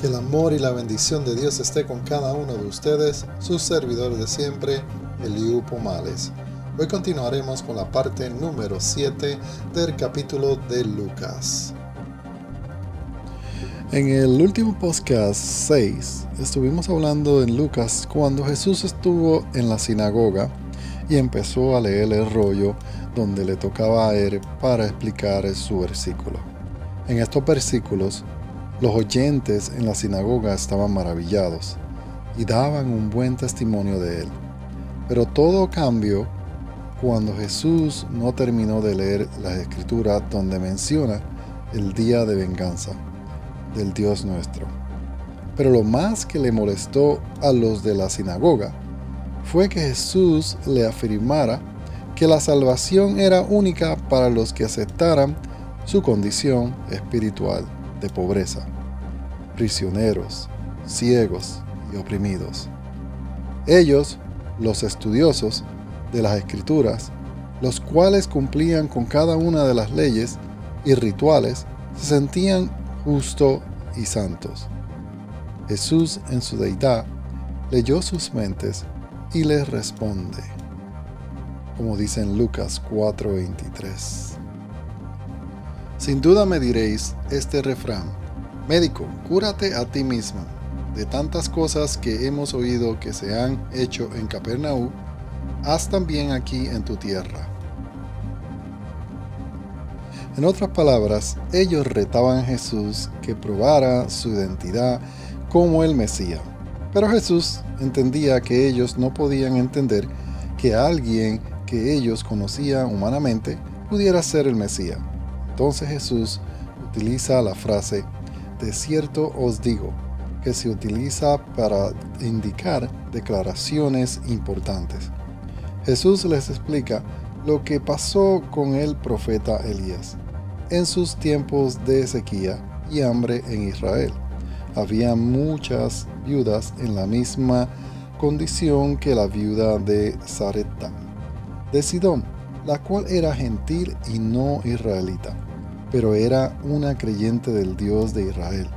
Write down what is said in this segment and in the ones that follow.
Que el amor y la bendición de Dios esté con cada uno de ustedes, sus servidores de siempre, Eliu Pomales. Hoy continuaremos con la parte número 7 del capítulo de Lucas. En el último podcast 6 estuvimos hablando en Lucas cuando Jesús estuvo en la sinagoga y empezó a leer el rollo donde le tocaba a él para explicar su versículo. En estos versículos los oyentes en la sinagoga estaban maravillados y daban un buen testimonio de él. Pero todo cambió cuando Jesús no terminó de leer la escritura donde menciona el día de venganza del Dios nuestro. Pero lo más que le molestó a los de la sinagoga fue que Jesús le afirmara que la salvación era única para los que aceptaran su condición espiritual de pobreza, prisioneros, ciegos y oprimidos. Ellos, los estudiosos de las escrituras, los cuales cumplían con cada una de las leyes y rituales, se sentían justos y santos. Jesús en su deidad leyó sus mentes y les responde, como dice en Lucas 4:23. Sin duda me diréis este refrán, médico, cúrate a ti mismo. De tantas cosas que hemos oído que se han hecho en Capernaú, haz también aquí en tu tierra. En otras palabras, ellos retaban a Jesús que probara su identidad como el Mesías. Pero Jesús entendía que ellos no podían entender que alguien que ellos conocían humanamente pudiera ser el Mesías. Entonces Jesús utiliza la frase, de cierto os digo, que se utiliza para indicar declaraciones importantes. Jesús les explica lo que pasó con el profeta Elías en sus tiempos de sequía y hambre en Israel. Había muchas viudas en la misma condición que la viuda de Sarepta, de Sidón, la cual era gentil y no israelita pero era una creyente del Dios de Israel.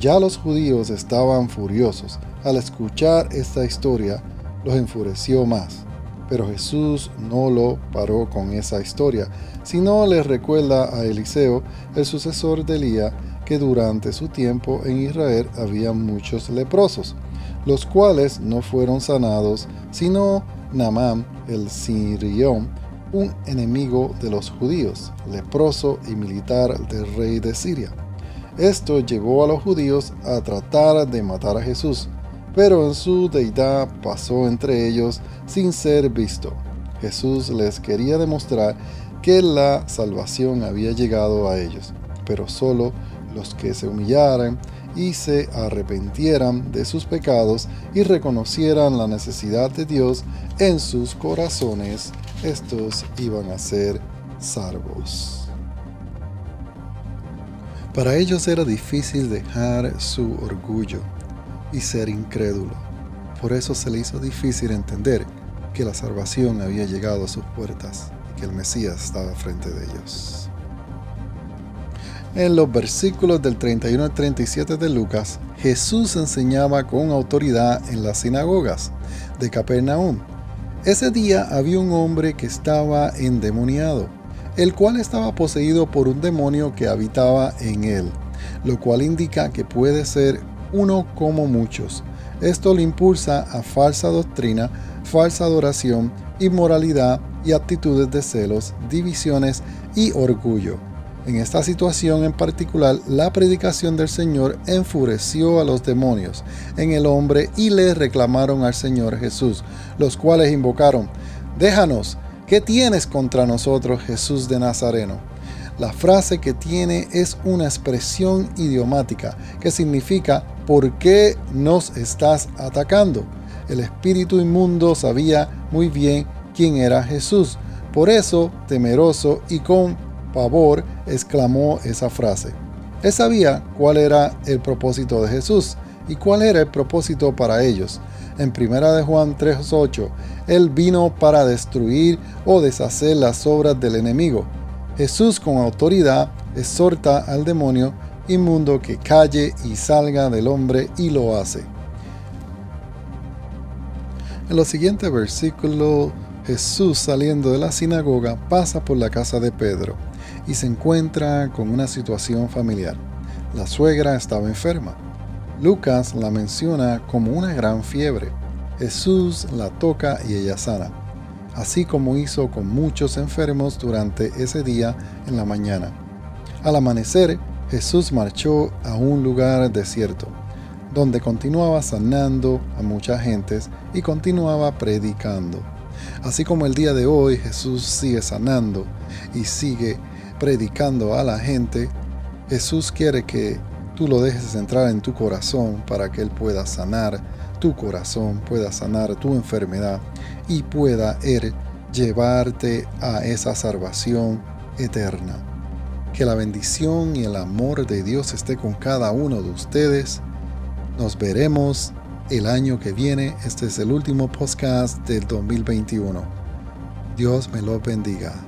Ya los judíos estaban furiosos. Al escuchar esta historia, los enfureció más. Pero Jesús no lo paró con esa historia, sino les recuerda a Eliseo, el sucesor de Elías, que durante su tiempo en Israel había muchos leprosos, los cuales no fueron sanados, sino Naamán el Sirión, un enemigo de los judíos, leproso y militar del rey de Siria. Esto llevó a los judíos a tratar de matar a Jesús, pero en su deidad pasó entre ellos sin ser visto. Jesús les quería demostrar que la salvación había llegado a ellos, pero solo los que se humillaran y se arrepentieran de sus pecados y reconocieran la necesidad de Dios en sus corazones estos iban a ser salvos. Para ellos era difícil dejar su orgullo y ser incrédulo. Por eso se le hizo difícil entender que la salvación había llegado a sus puertas y que el Mesías estaba frente de ellos. En los versículos del 31 al 37 de Lucas, Jesús enseñaba con autoridad en las sinagogas de Capernaum ese día había un hombre que estaba endemoniado, el cual estaba poseído por un demonio que habitaba en él, lo cual indica que puede ser uno como muchos. Esto le impulsa a falsa doctrina, falsa adoración, inmoralidad y actitudes de celos, divisiones y orgullo. En esta situación en particular, la predicación del Señor enfureció a los demonios en el hombre y le reclamaron al Señor Jesús, los cuales invocaron, déjanos, ¿qué tienes contra nosotros Jesús de Nazareno? La frase que tiene es una expresión idiomática que significa ¿por qué nos estás atacando? El espíritu inmundo sabía muy bien quién era Jesús. Por eso, temeroso y con pavor, exclamó esa frase. Él sabía cuál era el propósito de Jesús y cuál era el propósito para ellos. En 1 de Juan 3:8, Él vino para destruir o deshacer las obras del enemigo. Jesús con autoridad exhorta al demonio inmundo que calle y salga del hombre y lo hace. En los siguientes versículos, Jesús saliendo de la sinagoga pasa por la casa de Pedro y se encuentra con una situación familiar. La suegra estaba enferma. Lucas la menciona como una gran fiebre. Jesús la toca y ella sana, así como hizo con muchos enfermos durante ese día en la mañana. Al amanecer, Jesús marchó a un lugar desierto, donde continuaba sanando a muchas gentes y continuaba predicando. Así como el día de hoy Jesús sigue sanando y sigue predicando a la gente, Jesús quiere que tú lo dejes entrar en tu corazón para que Él pueda sanar tu corazón, pueda sanar tu enfermedad y pueda Él llevarte a esa salvación eterna. Que la bendición y el amor de Dios esté con cada uno de ustedes. Nos veremos el año que viene. Este es el último podcast del 2021. Dios me lo bendiga.